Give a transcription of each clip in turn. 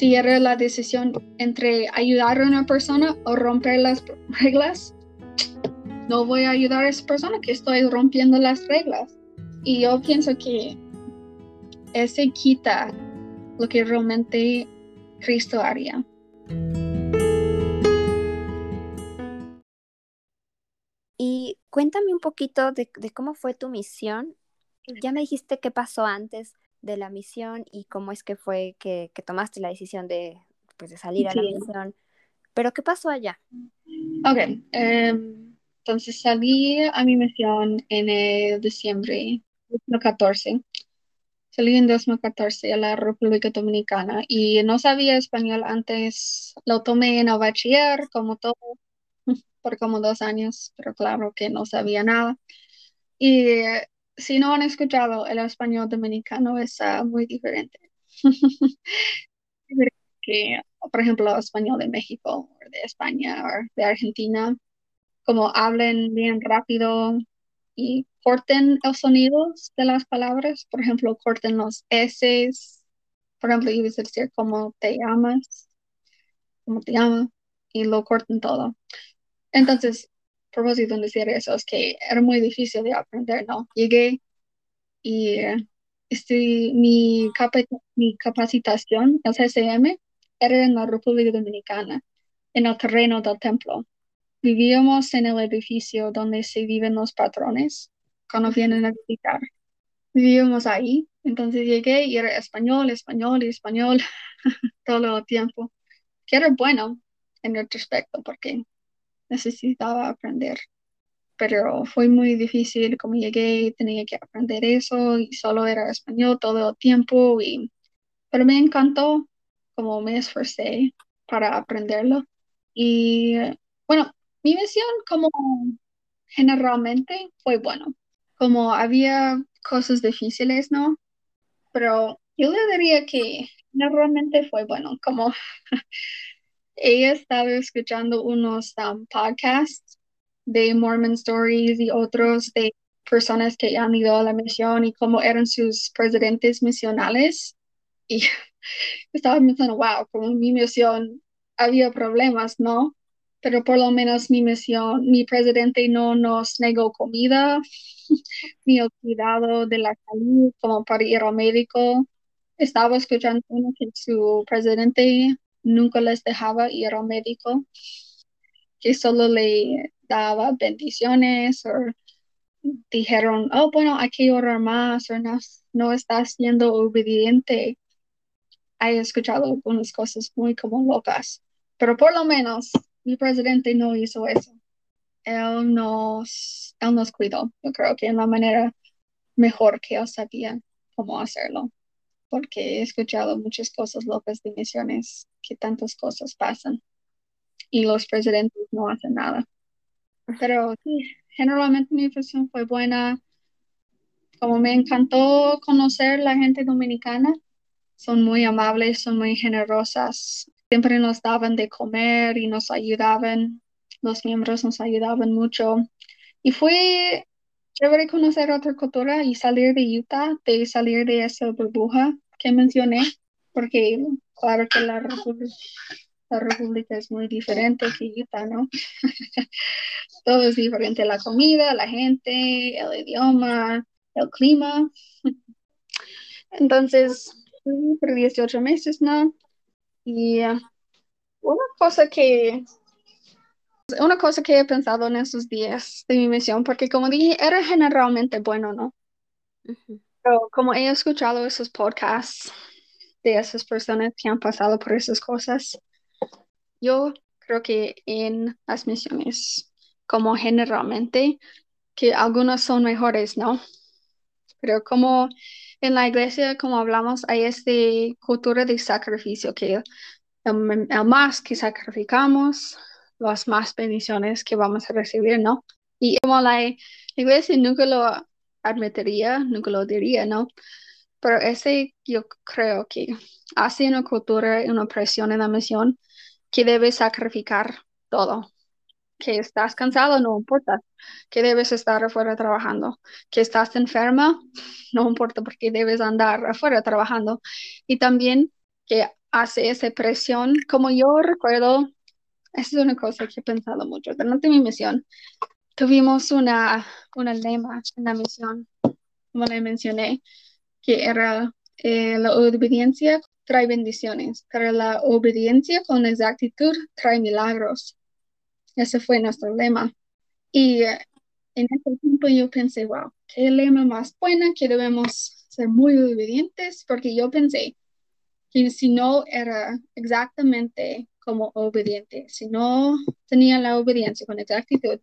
si era la decisión entre ayudar a una persona o romper las reglas, no voy a ayudar a esa persona que estoy rompiendo las reglas. Y yo pienso que ese quita lo que realmente Cristo haría. Y cuéntame un poquito de, cómo fue tu misión. Ya me dijiste qué pasó antes de la misión y cómo es que fue que, tomaste la decisión de, pues, de salir a la misión. Pero ¿qué pasó allá? Ok, em, entonces salí a mi misión en el diciembre 2014. Salí en 2014 a la República Dominicana y no sabía español antes. Lo tomé en el bachiller, como todo, por como dos años, pero claro que no sabía nada. Y si no han escuchado, el español dominicano es muy diferente. que, por ejemplo, español de México, o de España, o de Argentina, como hablen bien rápido y corten los sonidos de las palabras. Por ejemplo, corten los S. Por ejemplo, ibas a decir cómo te llamas, cómo te llamas, y lo corten todo. Entonces, propósito de decir eso es que era muy difícil de aprender, ¿no? Llegué y estoy, mi, mi capacitación, el CCM, era en la República Dominicana, en el terreno del templo. Vivíamos en el edificio donde se viven los patrones cuando vienen a visitar. Vivíamos ahí, entonces llegué y era español, español y español todo el tiempo, que era bueno en retrospecto porque necesitaba aprender. Pero fue muy difícil, como llegué tenía que aprender eso y solo era español todo el tiempo. Y, pero me encantó como me esforcé para aprenderlo. Y bueno, mi misión como generalmente fue bueno. Como había cosas difíciles, ¿no? Pero yo le diría que normalmente fue bueno, como ella estaba escuchando unos um, podcasts de Mormon Stories y otros de personas que han ido a la misión y cómo eran sus presidentes misionales. Y estaba pensando, wow, como mi misión había problemas, ¿no? Pero por lo menos mi misión, mi presidente no nos negó comida, ni el cuidado de la salud, como para ir al médico. Estaba escuchando uno que su presidente nunca les dejaba ir al médico, que solo le daba bendiciones o dijeron, oh, bueno, hay que orar más o no, no está siendo obediente. He escuchado algunas cosas muy como locas, pero por lo menos mi presidente no hizo eso. Él nos, él nos cuidó. Yo creo que en la manera mejor que él sabía cómo hacerlo porque he escuchado muchas cosas locas de misiones, que tantas cosas pasan y los presidentes no hacen nada. Pero sí, generalmente mi impresión fue buena. Como me encantó conocer la gente dominicana, son muy amables, son muy generosas. Siempre nos daban de comer y nos ayudaban. Los miembros nos ayudaban mucho. Y fue chévere conocer otra cultura y salir de Utah, de salir de esa burbuja que mencioné, porque claro que la la República es muy diferente que Utah, ¿no? Todo es diferente, la comida, la gente, el idioma, el clima. Entonces, por 18 meses, ¿no? Y uh, una cosa que una cosa que he pensado en esos días de mi misión, porque como dije, era generalmente bueno, ¿no? Pero como he escuchado esos podcasts de esas personas que han pasado por esas cosas, yo creo que en las misiones, como generalmente, que algunas son mejores, ¿no? Pero como en la iglesia, como hablamos, hay esta cultura de sacrificio, que el más que sacrificamos, las más bendiciones que vamos a recibir, ¿no? Y como la iglesia nunca lo admitiría, nunca lo diría, ¿no? Pero ese yo creo que hace una cultura una presión en la misión que debes sacrificar todo. Que estás cansado, no importa. Que debes estar afuera trabajando. Que estás enferma, no importa porque debes andar afuera trabajando. Y también que hace esa presión. Como yo recuerdo, esa es una cosa que he pensado mucho. Durante mi misión, tuvimos una, una lema en la misión, como le mencioné, que era eh, la obediencia trae bendiciones, pero la obediencia con exactitud trae milagros. Ese fue nuestro lema. Y eh, en ese tiempo yo pensé, wow, qué lema más buena, que debemos ser muy obedientes, porque yo pensé que si no era exactamente como obediente, si no tenía la obediencia con exactitud,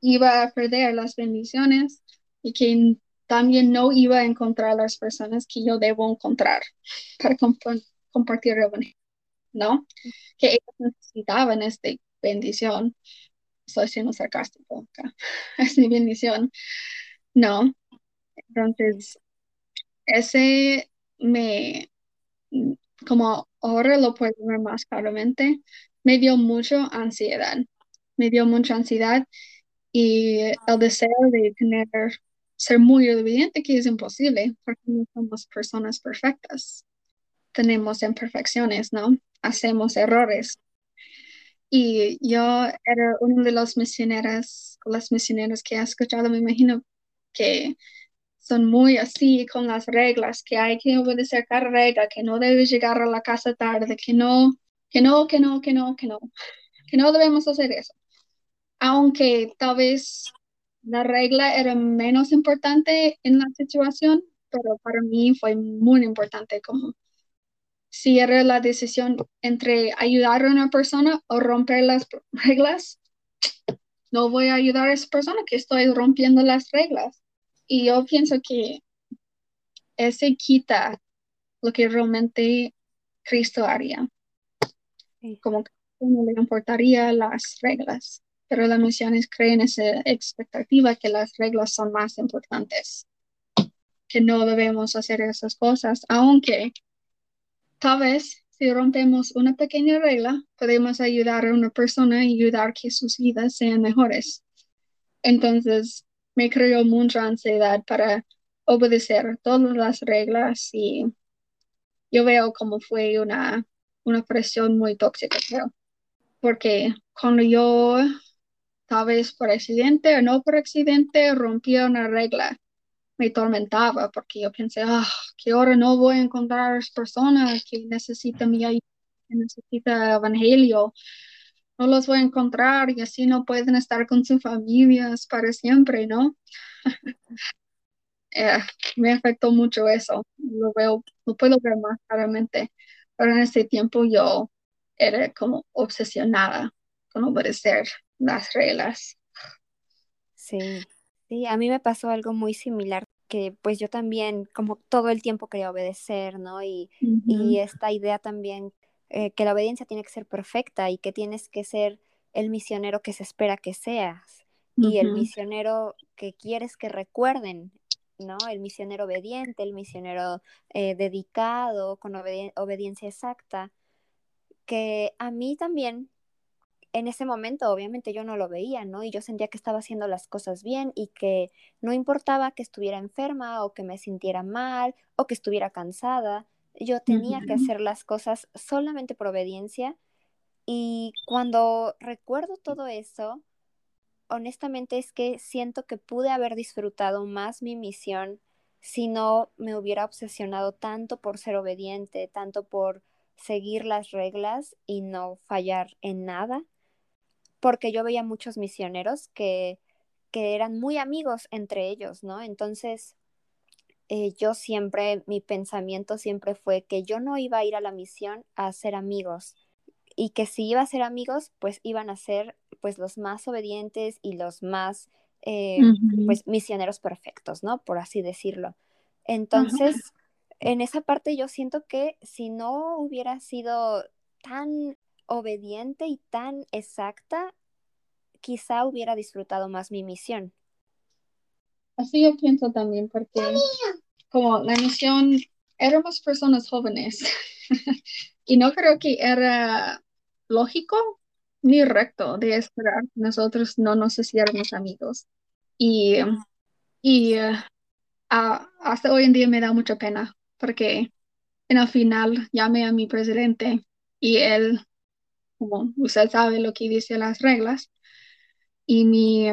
iba a perder las bendiciones y que también no iba a encontrar las personas que yo debo encontrar para compartir el evangelio, ¿no? Que ellos necesitaban esta bendición. Estoy siendo sarcástico acá. Es mi bendición. No. Entonces, ese me, como ahora lo puedo ver más claramente, me dio mucha ansiedad. Me dio mucha ansiedad y el deseo de tener, ser muy obediente, que es imposible, porque no somos personas perfectas. Tenemos imperfecciones, ¿no? Hacemos errores. Y yo era uno de los misioneros, las misioneras que he escuchado, me imagino que son muy así con las reglas, que hay que obedecer cada regla, que no debes llegar a la casa tarde, que no, que no, que no, que no, que no, que no debemos hacer eso. Aunque tal vez la regla era menos importante en la situación, pero para mí fue muy importante como si era la decisión entre ayudar a una persona o romper las reglas, no voy a ayudar a esa persona que estoy rompiendo las reglas. Y yo pienso que ese quita lo que realmente Cristo haría. Como que no le importaría las reglas, pero la misión es creer en esa expectativa que las reglas son más importantes, que no debemos hacer esas cosas, aunque tal vez si rompemos una pequeña regla, podemos ayudar a una persona y ayudar que sus vidas sean mejores. Entonces, me creó mucha ansiedad para obedecer todas las reglas y yo veo como fue una, una presión muy tóxica, creo. Porque cuando yo, tal vez por accidente o no por accidente, rompía una regla, me tormentaba porque yo pensé, ah, que ahora no voy a encontrar personas que necesitan mi ayuda, que necesitan evangelio no los voy a encontrar y así no pueden estar con sus familias para siempre, ¿no? Eh, me afectó mucho eso, lo veo, lo puedo ver más claramente, pero en ese tiempo yo era como obsesionada con obedecer las reglas. Sí, sí, a mí me pasó algo muy similar que pues yo también como todo el tiempo quería obedecer, ¿no? Y, y esta idea también eh, que la obediencia tiene que ser perfecta y que tienes que ser el misionero que se espera que seas y el misionero que quieres que recuerden, ¿no? El misionero obediente, el misionero eh, dedicado, con obediencia exacta, que a mí también en ese momento obviamente yo no lo veía, ¿no? Y yo sentía que estaba haciendo las cosas bien y que no importaba que estuviera enferma o que me sintiera mal o que estuviera cansada, yo tenía que hacer las cosas solamente por obediencia y cuando recuerdo todo eso, honestamente es que siento que pude haber disfrutado más mi misión si no me hubiera obsesionado tanto por ser obediente, tanto por seguir las reglas y no fallar en nada, porque yo veía muchos misioneros que, que eran muy amigos entre ellos, ¿no? Entonces, eh, yo siempre, mi pensamiento siempre fue que yo no iba a ir a la misión a hacer amigos y que si iba a ser amigos, pues iban a ser pues los más obedientes y los más eh, pues misioneros perfectos, ¿no? Por así decirlo. Entonces, en esa parte yo siento que si no hubiera sido tan obediente y tan exacta, quizá hubiera disfrutado más mi misión. Así yo pienso también, porque como la misión, éramos personas jóvenes y no creo que era lógico ni recto de esperar que nosotros no nos hiciéramos amigos. Y, y ah, hasta hoy en día me da mucha pena porque en el final llamé a mi presidente y él, como usted sabe lo que dice las reglas, y mi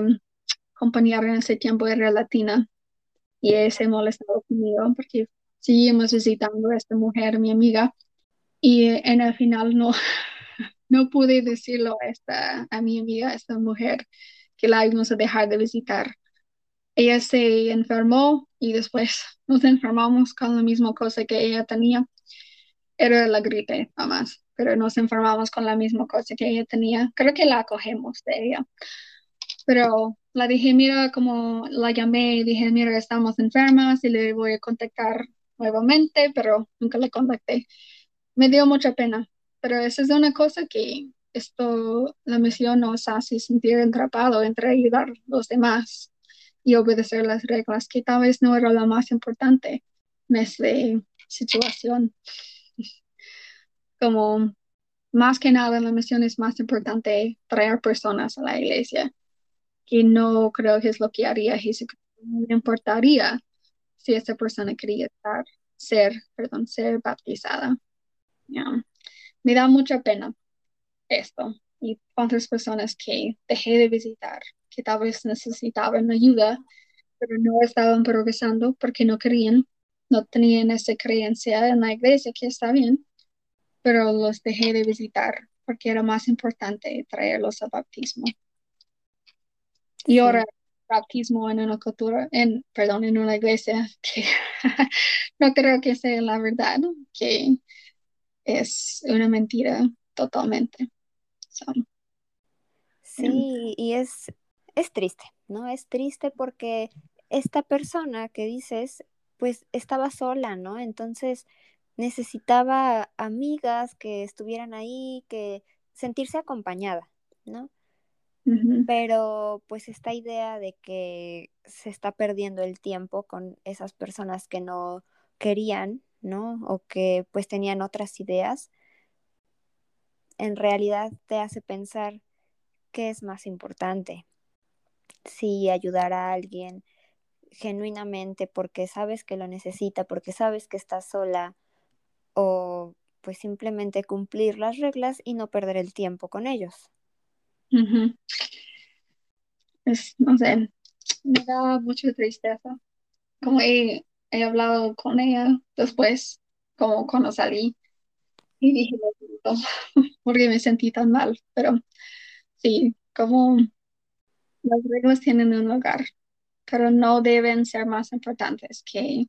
compañera en ese tiempo era latina y él se molestó conmigo porque seguimos visitando a esta mujer, mi amiga, y en el final no, no pude decirlo a, esta, a mi amiga, a esta mujer, que la íbamos a dejar de visitar. Ella se enfermó y después nos enfermamos con la misma cosa que ella tenía. Era la gripe, nada más, pero nos enfermamos con la misma cosa que ella tenía. Creo que la acogemos de ella. Pero la dije, mira, como la llamé, dije, mira, estamos enfermas y le voy a contactar nuevamente, pero nunca le contacté. Me dio mucha pena, pero esa es una cosa que esto, la misión nos hace sentir atrapado entre ayudar a los demás y obedecer las reglas, que tal vez no era lo más importante en esta situación. Como más que nada, la misión es más importante traer personas a la iglesia, que no creo que es lo que haría Jesucristo. No le importaría si esa persona quería estar, ser, perdón, ser baptizada. Me da mucha pena esto y cuántas personas que dejé de visitar, que tal vez necesitaban ayuda, pero no estaban progresando porque no querían, no tenían esa creencia en la iglesia, que está bien, pero los dejé de visitar porque era más importante traerlos al bautismo. Y ahora bautismo en una cultura, en, perdón, en una iglesia que no creo que sea la verdad, que es una mentira totalmente. sí, y es, es triste, ¿no? Es triste porque esta persona que dices, pues estaba sola, ¿no? Entonces necesitaba amigas que estuvieran ahí, que sentirse acompañada, ¿no? Pero pues esta idea de que se está perdiendo el tiempo con esas personas que no querían, ¿no? O que pues tenían otras ideas, en realidad te hace pensar qué es más importante. Si ayudar a alguien genuinamente porque sabes que lo necesita, porque sabes que está sola, o pues simplemente cumplir las reglas y no perder el tiempo con ellos. Es, no sé, me da mucha tristeza. Como he, he hablado con ella después, como cuando salí, y dije, porque me sentí tan mal, pero sí, como las reglas tienen un lugar, pero no deben ser más importantes que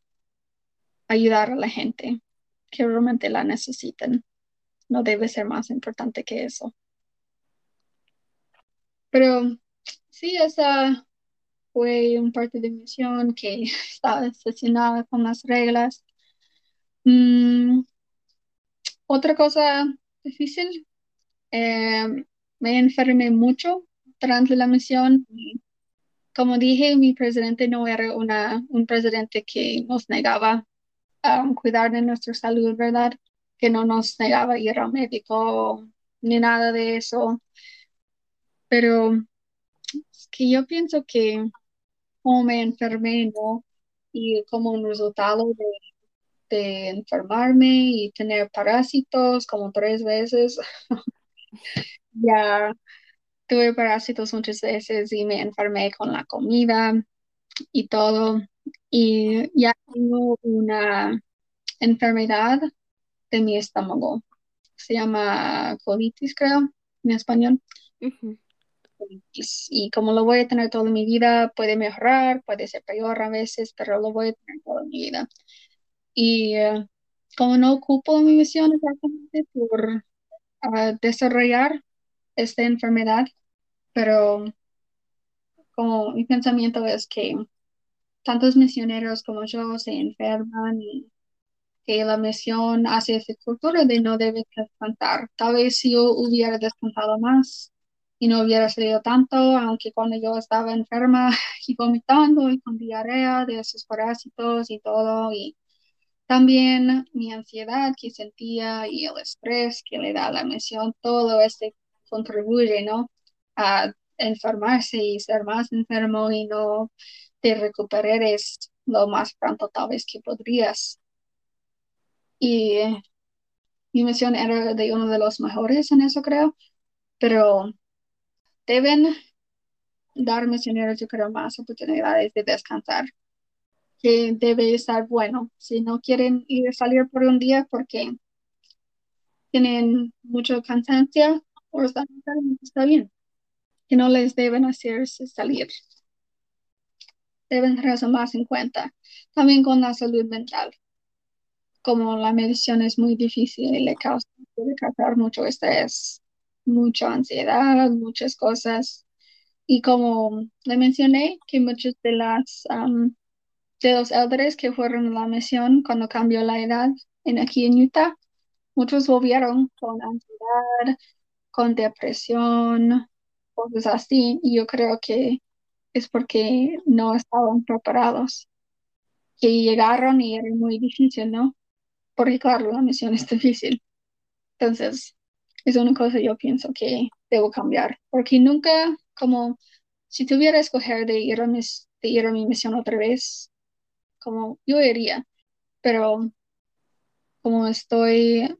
ayudar a la gente que realmente la necesiten. No debe ser más importante que eso. Pero sí, esa fue un parte de misión que estaba obsesionada con las reglas. Mm, otra cosa difícil, eh, me enfermé mucho durante la misión. Como dije, mi presidente no era una, un presidente que nos negaba a cuidar de nuestra salud, ¿verdad? Que no nos negaba ir al médico ni nada de eso. Pero es que yo pienso que como me enfermé. Y como un resultado de de enfermarme y tener parásitos como tres veces. ya tuve parásitos muchas veces y me enfermé con la comida y todo. Y ya tengo una enfermedad de mi estómago. Se llama colitis, creo, en español. Y como lo voy a tener toda mi vida, puede mejorar, puede ser peor a veces, pero lo voy a tener toda mi vida. Y eh, como no ocupo mi misión exactamente por ah, desarrollar esta enfermedad, pero como mi pensamiento es que tantos misioneros como yo se enferman y que la misión hace esa cultura de no debe descansar. Tal vez si yo hubiera descansado más y no hubiera salido tanto, aunque cuando yo estaba enferma y vomitando y con diarrea de esos parásitos y todo, y también mi ansiedad que sentía y el estrés que le da la misión, todo este contribuye, ¿no? A enfermarse y ser más enfermo y no te recuperes lo más pronto tal vez que podrías. y mi misión era de uno de los mejores en eso, creo, pero deben dar misioneros, yo creo, más oportunidades de descansar, que debe estar bueno. Si no quieren ir a salir por un día porque tienen mucha cansancio o están está bien, que no les deben hacerse salir. Deben tener más en cuenta. También con la salud mental. Como la medición es muy difícil y le causa, mucho estrés, mucha ansiedad, muchas cosas. Y como le mencioné, que muchos de las de los elders que fueron a la misión cuando cambió la edad en aquí en Utah, muchos volvieron con ansiedad, con depresión, cosas así. Y yo creo que es porque no estaban preparados. Que llegaron y era muy difícil, ¿no? Porque claro, la misión es difícil. Entonces, es una cosa yo pienso que debo cambiar. Porque nunca, como, si tuviera que escoger de ir a, de ir a mi misión otra vez, como yo iría. Pero como estoy,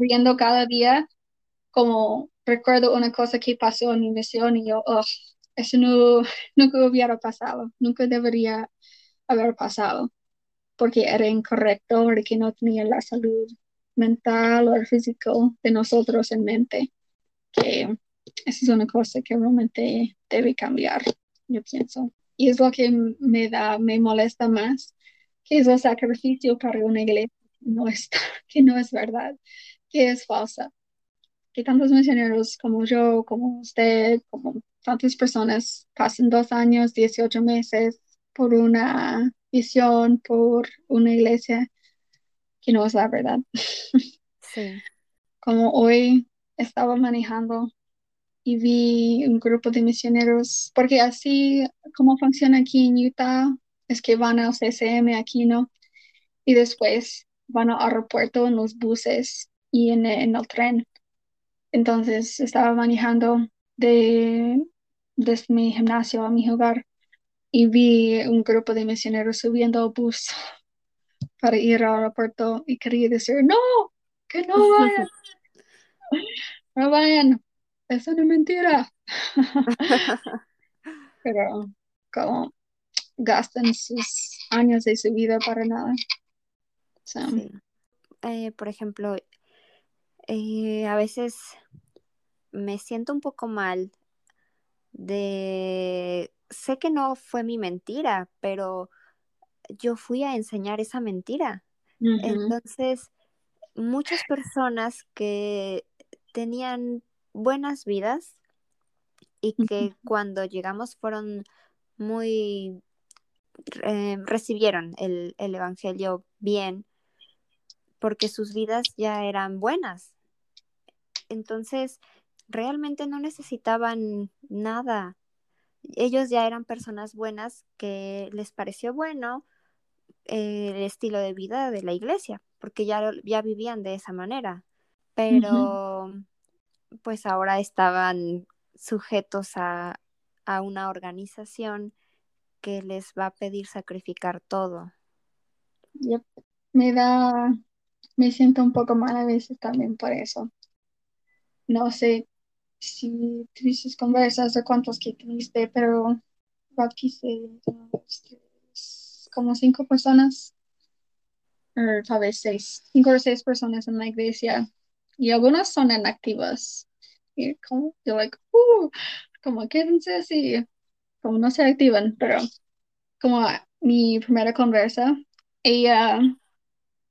viendo cada día, como recuerdo una cosa que pasó en mi misión y yo, oh, eso no, nunca hubiera pasado, nunca debería haber pasado, porque era incorrecto, porque no tenía la salud mental o físico de nosotros en mente, que esa es una cosa que realmente debe cambiar, yo pienso. Y es lo que me da, me molesta más, que es el sacrificio para una iglesia que no, está, que no es verdad, que es falsa. Que tantos misioneros como yo, como usted, como tantas personas pasan dos años, 18 meses por una visión, por una iglesia que no es la verdad. Sí. Como hoy estaba manejando y vi un grupo de misioneros, porque así como funciona aquí en Utah, es que van al CCM aquí, ¿no? Y después van al aeropuerto en los buses y en, en el tren. Entonces estaba manejando de desde mi gimnasio a mi hogar y vi un grupo de misioneros subiendo al bus para ir al aeropuerto y quería decir, no, que no vayan, no vayan, es una mentira. Pero como gastan sus años de su vida para nada. Eh, por ejemplo, eh, a veces me siento un poco mal de, sé que no fue mi mentira, pero yo fui a enseñar esa mentira. Entonces, muchas personas que tenían buenas vidas y que cuando llegamos fueron muy, eh, recibieron el, el Evangelio bien, porque sus vidas ya eran buenas. Entonces, realmente no necesitaban nada. Ellos ya eran personas buenas que les pareció bueno eh, el estilo de vida de la iglesia, porque ya, ya vivían de esa manera. Pero pues ahora estaban sujetos a, a una organización que les va a pedir sacrificar todo. Me da, me siento un poco mal a veces también por eso. No sé si tuviste conversas o cuántos que tuviste, pero bauticé como cinco personas, o tal vez seis, cinco o seis personas en la iglesia, y algunas son inactivas. Y como, yo like, uh, como quédense así, como no se activan, pero como mi primera conversa, ella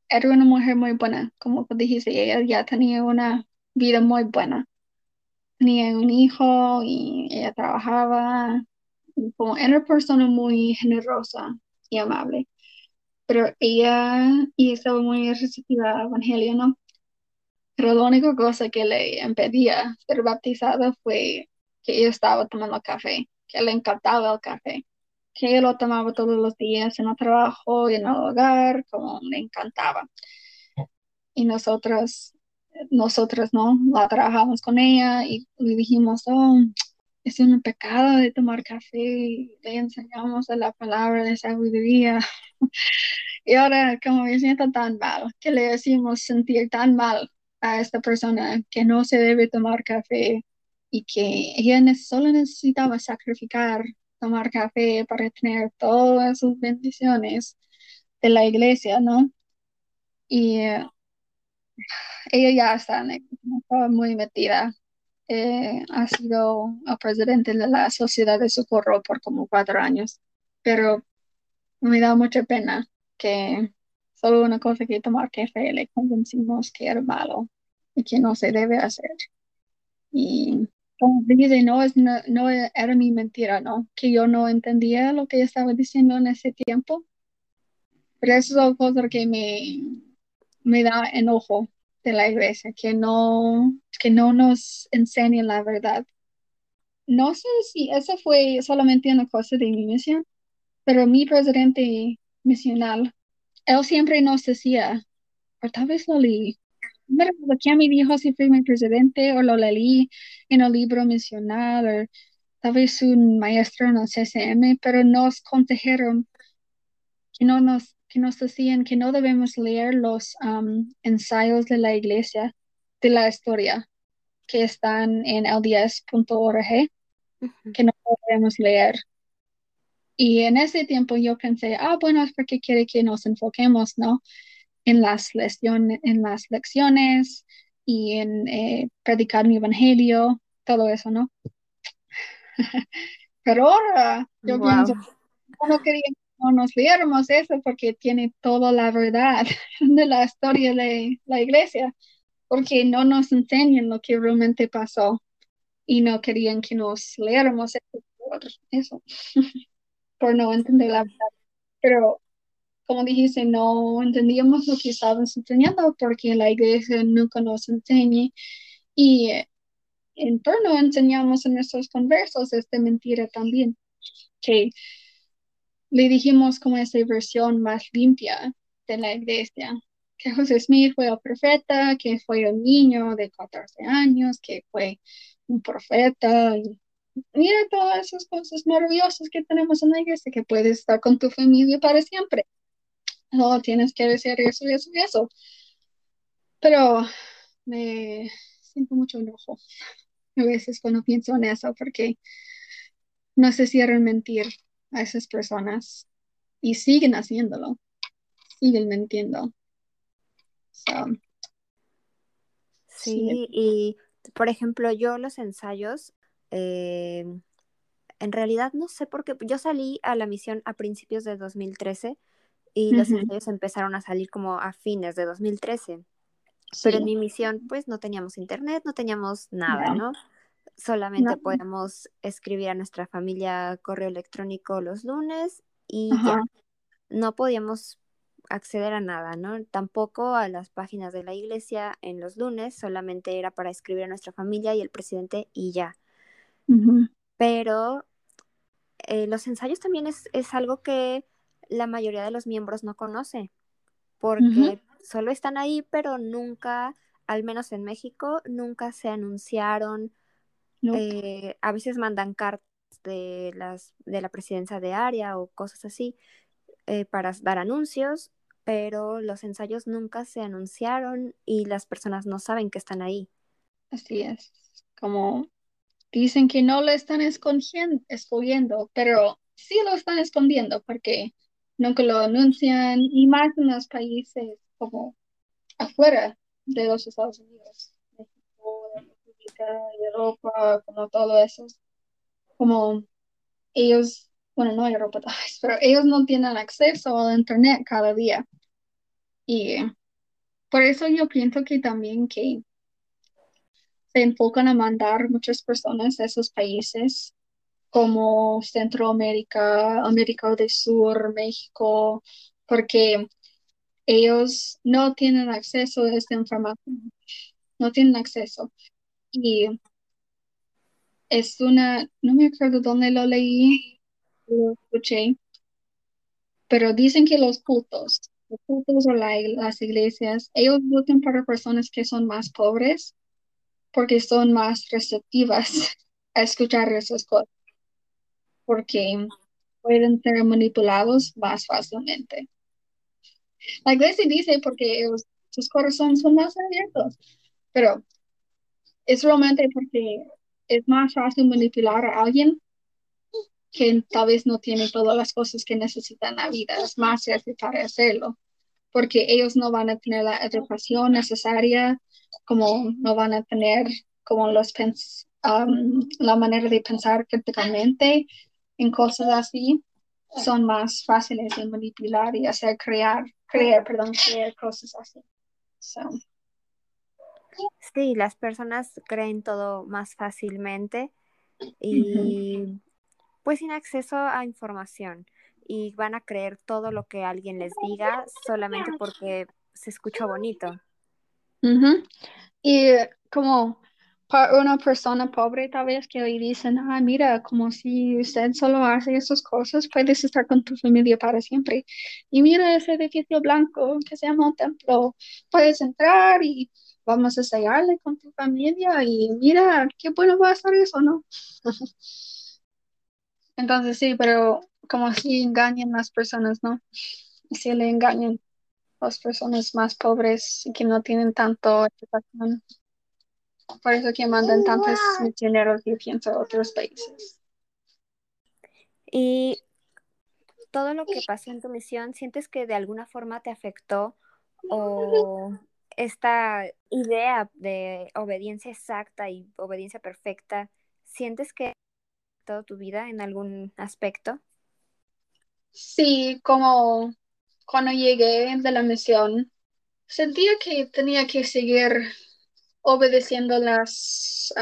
era una mujer muy buena, como dijiste, ella ya tenía una vida muy buena. Tenía un hijo y ella trabajaba. Como era una persona muy generosa y amable. Pero ella y estaba muy receptiva al evangelio, ¿no? Pero la única cosa que le impedía ser bautizada fue que ella estaba tomando café, que le encantaba el café, que ella lo tomaba todos los días en el trabajo y en el hogar, como le encantaba. Y nosotros nosotros, ¿no? La trabajamos con ella y le dijimos, oh, es un pecado de tomar café y le enseñamos la palabra de sabiduría. Y ahora como me siento tan mal, que le decimos sentir tan mal a esta persona que no se debe tomar café y que ella solo necesitaba sacrificar tomar café para tener todas sus bendiciones de la iglesia, ¿no? Y eh, ella ya está, muy metida. Eh, ha sido el presidente de la Sociedad de Socorro por como cuatro años, pero me da mucha pena que solo una cosa que tomar café le convencimos que era malo y que no se debe hacer. Y como dice, no, es, no, era mi mentira, ¿no? Que yo no entendía lo que estaba diciendo en ese tiempo. Pero eso es algo que me, me da enojo de la iglesia, que no, que no nos enseñan la verdad. No sé si eso fue solamente una cosa de mi misión, pero mi presidente misional, él siempre nos decía, o tal vez lo leí, me recuerdo que a mi dijo si fue mi presidente o lo leí en el libro misional o tal vez un maestro en el CCM, pero nos consejaron que no nos que nos decían que no debemos leer los um, ensayos de la iglesia de la historia que están en ld10.org, que no debemos leer. Y en ese tiempo yo pensé, ah, bueno, es porque quiere que nos enfoquemos, ¿no? En las, lecciones, en las lecciones y en eh, predicar mi evangelio, todo eso, ¿no? Pero ahora yo pienso, no quería no nos leéramos eso porque tiene toda la verdad de la historia de la iglesia, porque no nos enseñan lo que realmente pasó y no querían que nos leéramos eso por, no entender la verdad. Pero como dijiste, no entendíamos lo que estaban enseñando porque la iglesia nunca nos enseña y en turno enseñamos en nuestros conversos esta mentira también, que le dijimos como esa versión más limpia de la iglesia, que José Smith fue el profeta, que fue un niño de 14 años, que fue un profeta. Y mira todas esas cosas maravillosas que tenemos en la iglesia, que puedes estar con tu familia para siempre. No tienes que decir eso y eso y eso. Pero me siento mucho enojo a veces cuando pienso en eso, porque no sé si mentir a esas personas y siguen haciéndolo, siguen mintiendo. sí, y por ejemplo, yo los ensayos, eh, en realidad no sé por qué, yo salí a la misión a principios de 2013 y los ensayos empezaron a salir como a fines de 2013. Pero en mi misión, pues no teníamos internet, no teníamos nada, ¿no? Solamente podemos escribir a nuestra familia correo electrónico los lunes y ya. No podíamos acceder a nada, ¿no? Tampoco a las páginas de la iglesia en los lunes, solamente era para escribir a nuestra familia y el presidente y ya. Pero eh, los ensayos también es, es, algo que la mayoría de los miembros no conoce, porque solo están ahí, pero nunca, al menos en México, nunca se anunciaron eh, a veces mandan cartas de, las, de la presidencia de área o cosas así eh, para dar anuncios, pero los ensayos nunca se anunciaron y las personas no saben que están ahí. Así es, como dicen que no lo están escondiendo, pero sí lo están escondiendo porque nunca lo anuncian y más en los países como afuera de los Estados Unidos. Europa, como todo eso, como ellos, bueno, no Europa, pero ellos no tienen acceso al Internet cada día. Y por eso yo pienso que también que se enfocan a mandar muchas personas a esos países como Centroamérica, América del Sur, México, porque ellos no tienen acceso a esta información, no tienen acceso. Y es una, no me acuerdo dónde lo leí, lo escuché, pero dicen que los cultos, los cultos o las iglesias, ellos votan para personas que son más pobres porque son más receptivas a escuchar esas cosas, porque pueden ser manipulados más fácilmente. la iglesia dice porque sus corazones son más abiertos, pero es realmente porque es más fácil manipular a alguien que tal vez no tiene todas las cosas que necesita en la vida. Es más fácil para hacerlo, porque ellos no van a tener la educación necesaria, como no van a tener como los um, la manera de pensar críticamente en cosas así. Son más fáciles de manipular y hacer crear, crear, perdón, crear cosas así. Sí, las personas creen todo más fácilmente y pues sin acceso a información y van a creer todo lo que alguien les diga solamente porque se escucha bonito. Y como para una persona pobre tal vez que hoy dicen, ah, mira, como si usted solo hace esas cosas, puedes estar con tu familia para siempre. Y mira ese edificio blanco que se llama un templo, puedes entrar y vamos a sellarle con tu familia y mira, qué bueno va a estar eso, ¿no? Entonces sí, pero como si engañan las personas, ¿no? Si le engañan las personas más pobres y que no tienen tanto educación. Por eso que mandan tantos misioneros, y pienso, a otros países. Y todo lo que pasó en tu misión, ¿sientes que de alguna forma te afectó o esta idea de obediencia exacta y obediencia perfecta, ¿sientes que toda tu vida en algún aspecto? Sí, como cuando llegué de la misión, sentía que tenía que seguir obedeciendo las,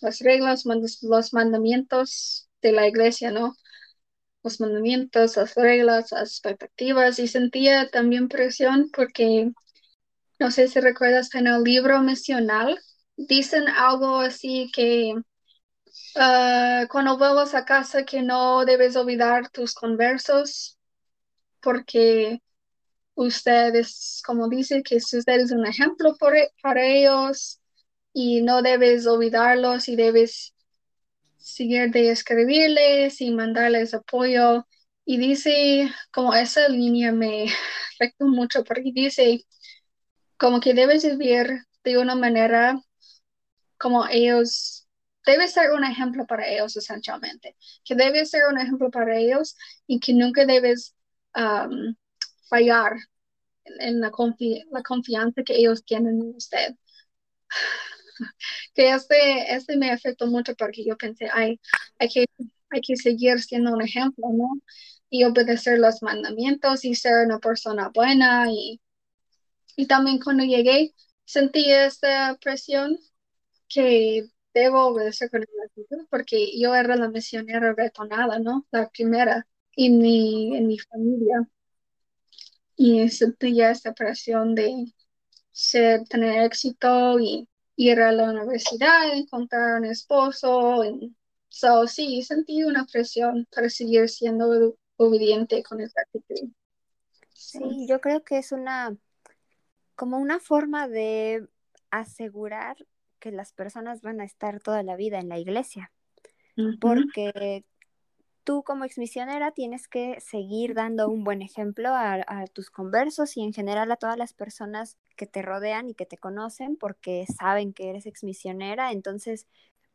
las reglas, los mandamientos de la iglesia, ¿no? Los mandamientos, las reglas, las expectativas y sentía también presión porque no sé si recuerdas en el libro misional, dicen algo así que ah, cuando vuelvas a casa que no debes olvidar tus conversos porque ustedes, como dice, que usted es un ejemplo e, para ellos y no debes olvidarlos y debes seguir de escribirles y mandarles apoyo. Y dice, como esa línea me afectó mucho porque dice, como que debes vivir de una manera como ellos, debes ser un ejemplo para ellos esencialmente, que debes ser un ejemplo para ellos y que nunca debes um, fallar en la, la confianza que ellos tienen en usted. que este, este me afectó mucho porque yo pensé, hay que, hay que seguir siendo un ejemplo, ¿no? Y obedecer los mandamientos y ser una persona buena y y también cuando llegué sentí esta presión que debo obedecer con actitud porque yo era la misionera retonada, ¿no? La primera en mi, en mi familia. Y sentía esta presión de ser, tener éxito y ir a la universidad, encontrar un esposo. Y, so, sí, sentí una presión para seguir siendo obediente con esta actitud. Sí, yo creo que es una como una forma de asegurar que las personas van a estar toda la vida en la iglesia. Porque tú como exmisionera tienes que seguir dando un buen ejemplo a, tus conversos y en general a todas las personas que te rodean y que te conocen porque saben que eres exmisionera, entonces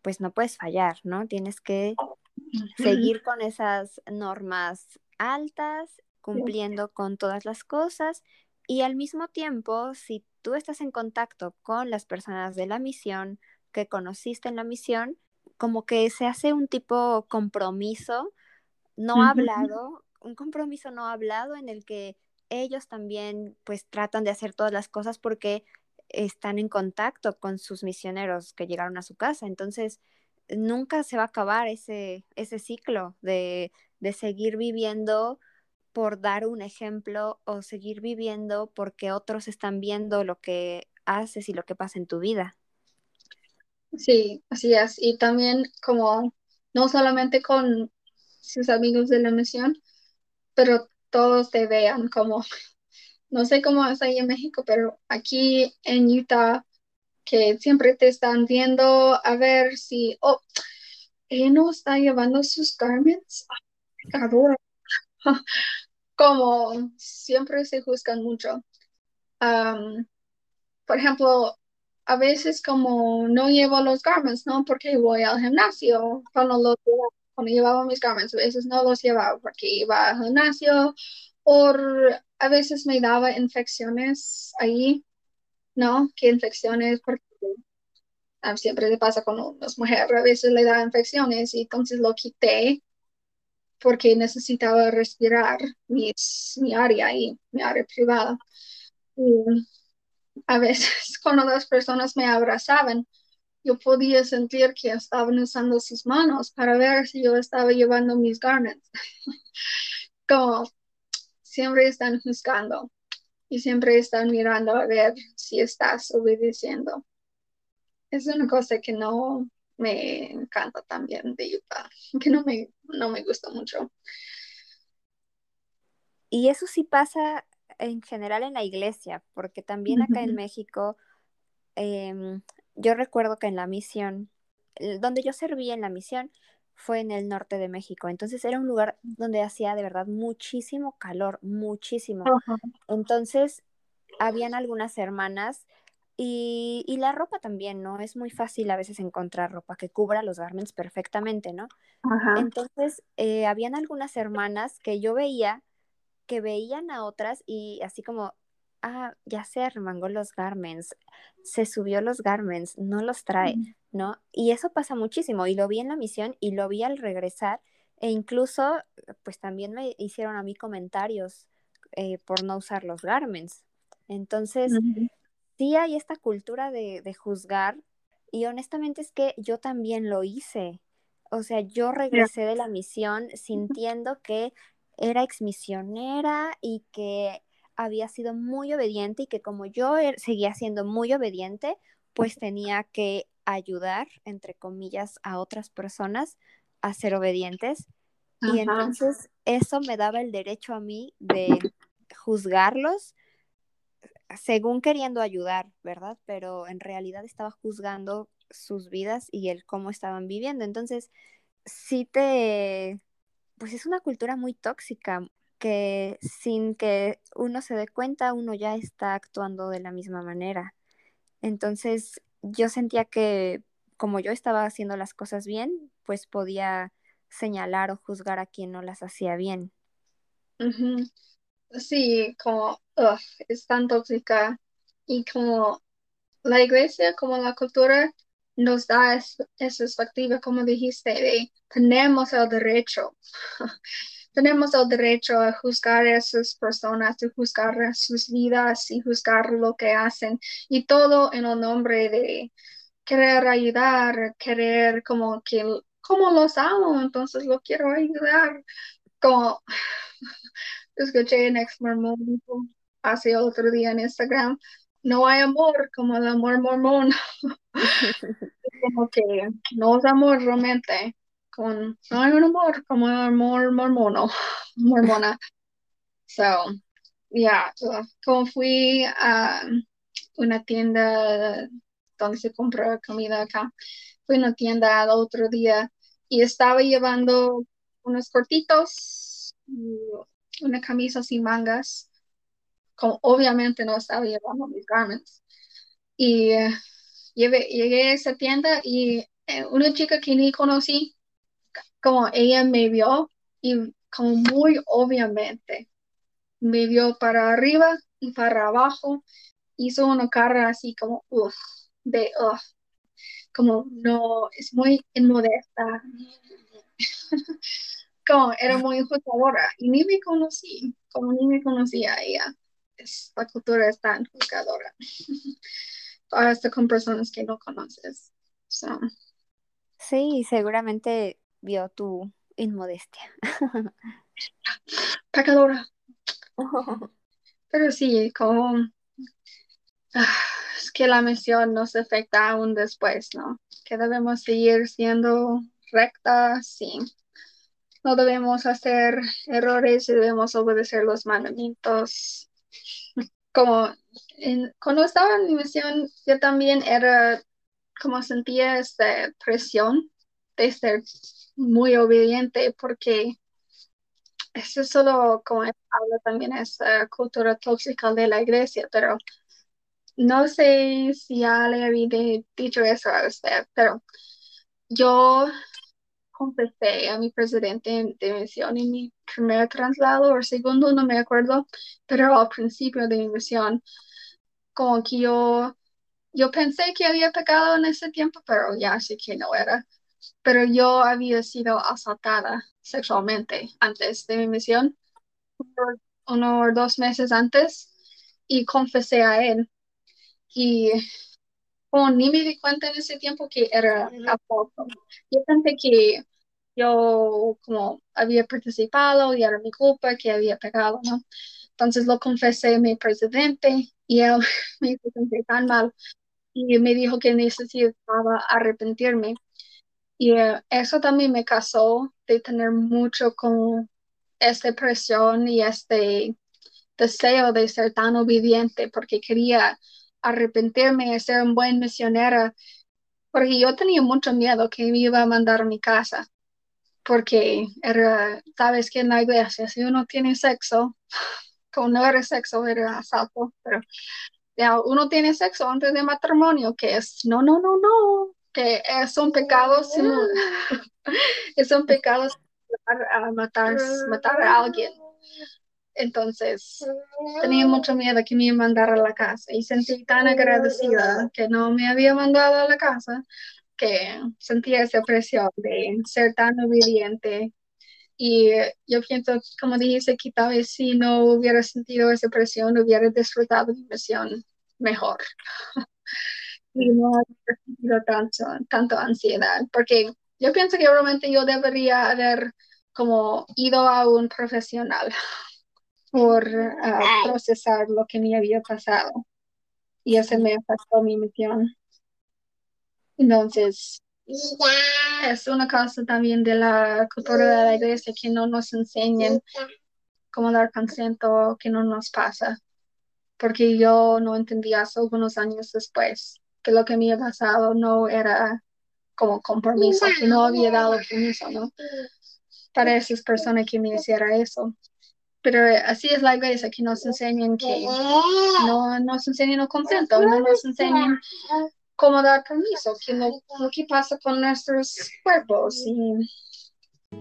pues no puedes fallar, ¿no? Tienes que seguir con esas normas altas, cumpliendo con todas las cosas y al mismo tiempo, si tú estás en contacto con las personas de la misión que conociste en la misión, como que se hace un tipo compromiso no hablado, un compromiso no hablado en el que ellos también pues tratan de hacer todas las cosas porque están en contacto con sus misioneros que llegaron a su casa. Entonces, nunca se va a acabar ese, ese ciclo de, de seguir viviendo por dar un ejemplo o seguir viviendo porque otros están viendo lo que haces y lo que pasa en tu vida. Sí, así es. Y también como no solamente con sus amigos de la misión, pero todos te vean como, no sé cómo es ahí en México, pero aquí en Utah, que siempre te están viendo a ver si, oh, ella no está llevando sus garments. como siempre se juzgan mucho. por ejemplo, a veces como no llevo los garments, ¿no? Porque voy al gimnasio. Cuando, los, cuando llevaba mis garments, a veces no los llevaba porque iba al gimnasio. O a veces me daba infecciones ahí, ¿no? ¿Qué infecciones? Porque ah, siempre le pasa con las mujeres, a veces le da infecciones y entonces lo quité porque necesitaba respirar mis, mi área y mi área privada. Y a veces cuando las personas me abrazaban, yo podía sentir que estaban usando sus manos para ver si yo estaba llevando mis garments. Como siempre están juzgando y siempre están mirando a ver si estás obedeciendo. Es una cosa que no me encanta también de Utah, que no me, no me gusta mucho. Y eso sí pasa en general en la iglesia, porque también acá en México, em, yo recuerdo que en la misión, donde yo serví en la misión, fue en el norte de México. Entonces era un lugar donde hacía de verdad muchísimo calor, muchísimo. Entonces, habían algunas hermanas y, y, la ropa también, ¿no? Es muy fácil a veces encontrar ropa que cubra los garments perfectamente, ¿no? Entonces, eh, habían algunas hermanas que yo veía que veían a otras y así como, ah, ya se arremangó los garments, se subió los garments, no los trae, ¿no? Y eso pasa muchísimo y lo vi en la misión y lo vi al regresar e incluso, pues también me hicieron a mí comentarios eh, por no usar los garments. Entonces, sí hay esta cultura de, de juzgar y honestamente es que yo también lo hice. O sea, yo regresé de la misión sintiendo que era exmisionera y que había sido muy obediente y que como yo er, seguía siendo muy obediente, pues tenía que ayudar, entre comillas, a otras personas a ser obedientes. Y entonces eso me daba el derecho a mí de juzgarlos según queriendo ayudar, ¿verdad? Pero en realidad estaba juzgando sus vidas y el cómo estaban viviendo. Entonces, sí te, pues es una cultura muy tóxica que sin que uno se dé cuenta, uno ya está actuando de la misma manera. Entonces, yo sentía que como yo estaba haciendo las cosas bien, pues podía señalar o juzgar a quien no las hacía bien. Sí, como es tan tóxica. Y como la iglesia, como la cultura, nos da esa perspectiva, como dijiste, de tenemos el derecho, tenemos el derecho a juzgar a esas personas, a juzgar sus vidas y juzgar lo que hacen, y todo en el nombre de querer ayudar, querer como que, como los amo, entonces lo quiero ayudar, como escuché en ex mormón hace otro día en Instagram, no hay amor como el amor mormón. como que no es amor realmente, con, no hay un amor como el amor mormono, mormona. So, yeah, como fui a una tienda donde se compra comida acá, fui a una tienda el otro día y estaba llevando unos cortitos, una camisa sin mangas, como obviamente no estaba llevando mis garments. Y eh, llegué a esa tienda y eh, una chica que ni conocí, como ella me vio y como muy obviamente me vio para arriba y para abajo, hizo una cara así como, uff, de, uff, como no, es muy inmodesta. como era muy juzgadora y ni me conocí, como ni me conocía ella. la cultura es tan juzgadora. hasta con personas que no conoces. Sí, seguramente vio tu inmodestia. Pecadora. Pero sí, como ah, es que la misión nos afecta aún después, ¿no? Que debemos seguir siendo rectas, sí. No debemos hacer errores debemos obedecer los mandamientos. Como cuando estaba en mi misión, yo también era como sentía esta presión de ser muy obediente porque eso es solo como habla también esa cultura tóxica de la iglesia, pero no sé si ya le había dicho eso a usted, pero yo confesé a mi presidente de misión en mi primer traslado o segundo, no me acuerdo, pero al principio de mi misión, como que yo, yo pensé que había pecado en ese tiempo, pero ya sé que no era. Pero yo había sido asaltada sexualmente antes de mi misión, uno o dos meses antes, y confesé a él. Y como ni me di cuenta en ese tiempo que era asalto. Yo pensé que yo como había participado y era mi culpa que había pegado, ¿no? Entonces lo confesé a mi presidente y él me hizo sentir tan mal y me dijo que necesitaba arrepentirme. Y eh, eso también me causó de tener mucho como esta presión y este deseo de ser tan obediente porque quería arrepentirme de ser un buen misionero porque yo tenía mucho miedo que me iba a mandar a mi casa porque era, sabes que en la iglesia si uno tiene sexo, como no era sexo, era asalto, pero ya uno tiene sexo antes de matrimonio, que es, no, no, no, no, que son pecados, es un pecado matar, matar a alguien. Entonces, tenía mucho miedo que me mandara a la casa y sentí tan agradecida que no me había mandado a la casa que sentía esa presión de ser tan obediente. Y yo pienso, como dijiste, que tal vez si no hubiera sentido esa presión, hubiera disfrutado mi misión mejor. y no hubiera sentido tanto, tanto ansiedad, porque yo pienso que realmente yo debería haber como ido a un profesional por ah, procesar lo que me había pasado. Y eso me afectó mi misión. Entonces, es una cosa también de la cultura de la iglesia que no nos enseñan cómo dar consento, que no nos pasa. Porque yo no entendía eso algunos años después, que lo que me había pasado no era como compromiso, que no había dado permiso, ¿no? Para esas personas que me hiciera eso. Pero así es la iglesia, que nos enseñan que no nos enseñan el consento, no nos enseñan cómo dar permiso, que lo, que pasa con nuestros cuerpos y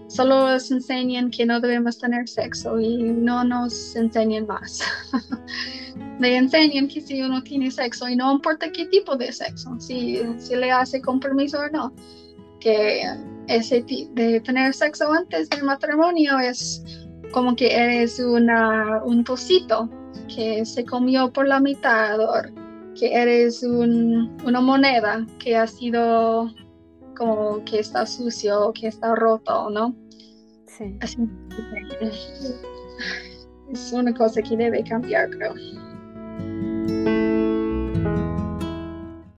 solo nos enseñan que no debemos tener sexo y no nos enseñan más. le enseñan que si uno tiene sexo y no importa qué tipo de sexo, si, si le hace con permiso o no, que ese de tener sexo antes del matrimonio es como que eres una, un pocito que se comió por la mitad o que eres una moneda que ha sido como que está sucio, que está roto, ¿no? Sí. es una cosa que debe cambiar, creo.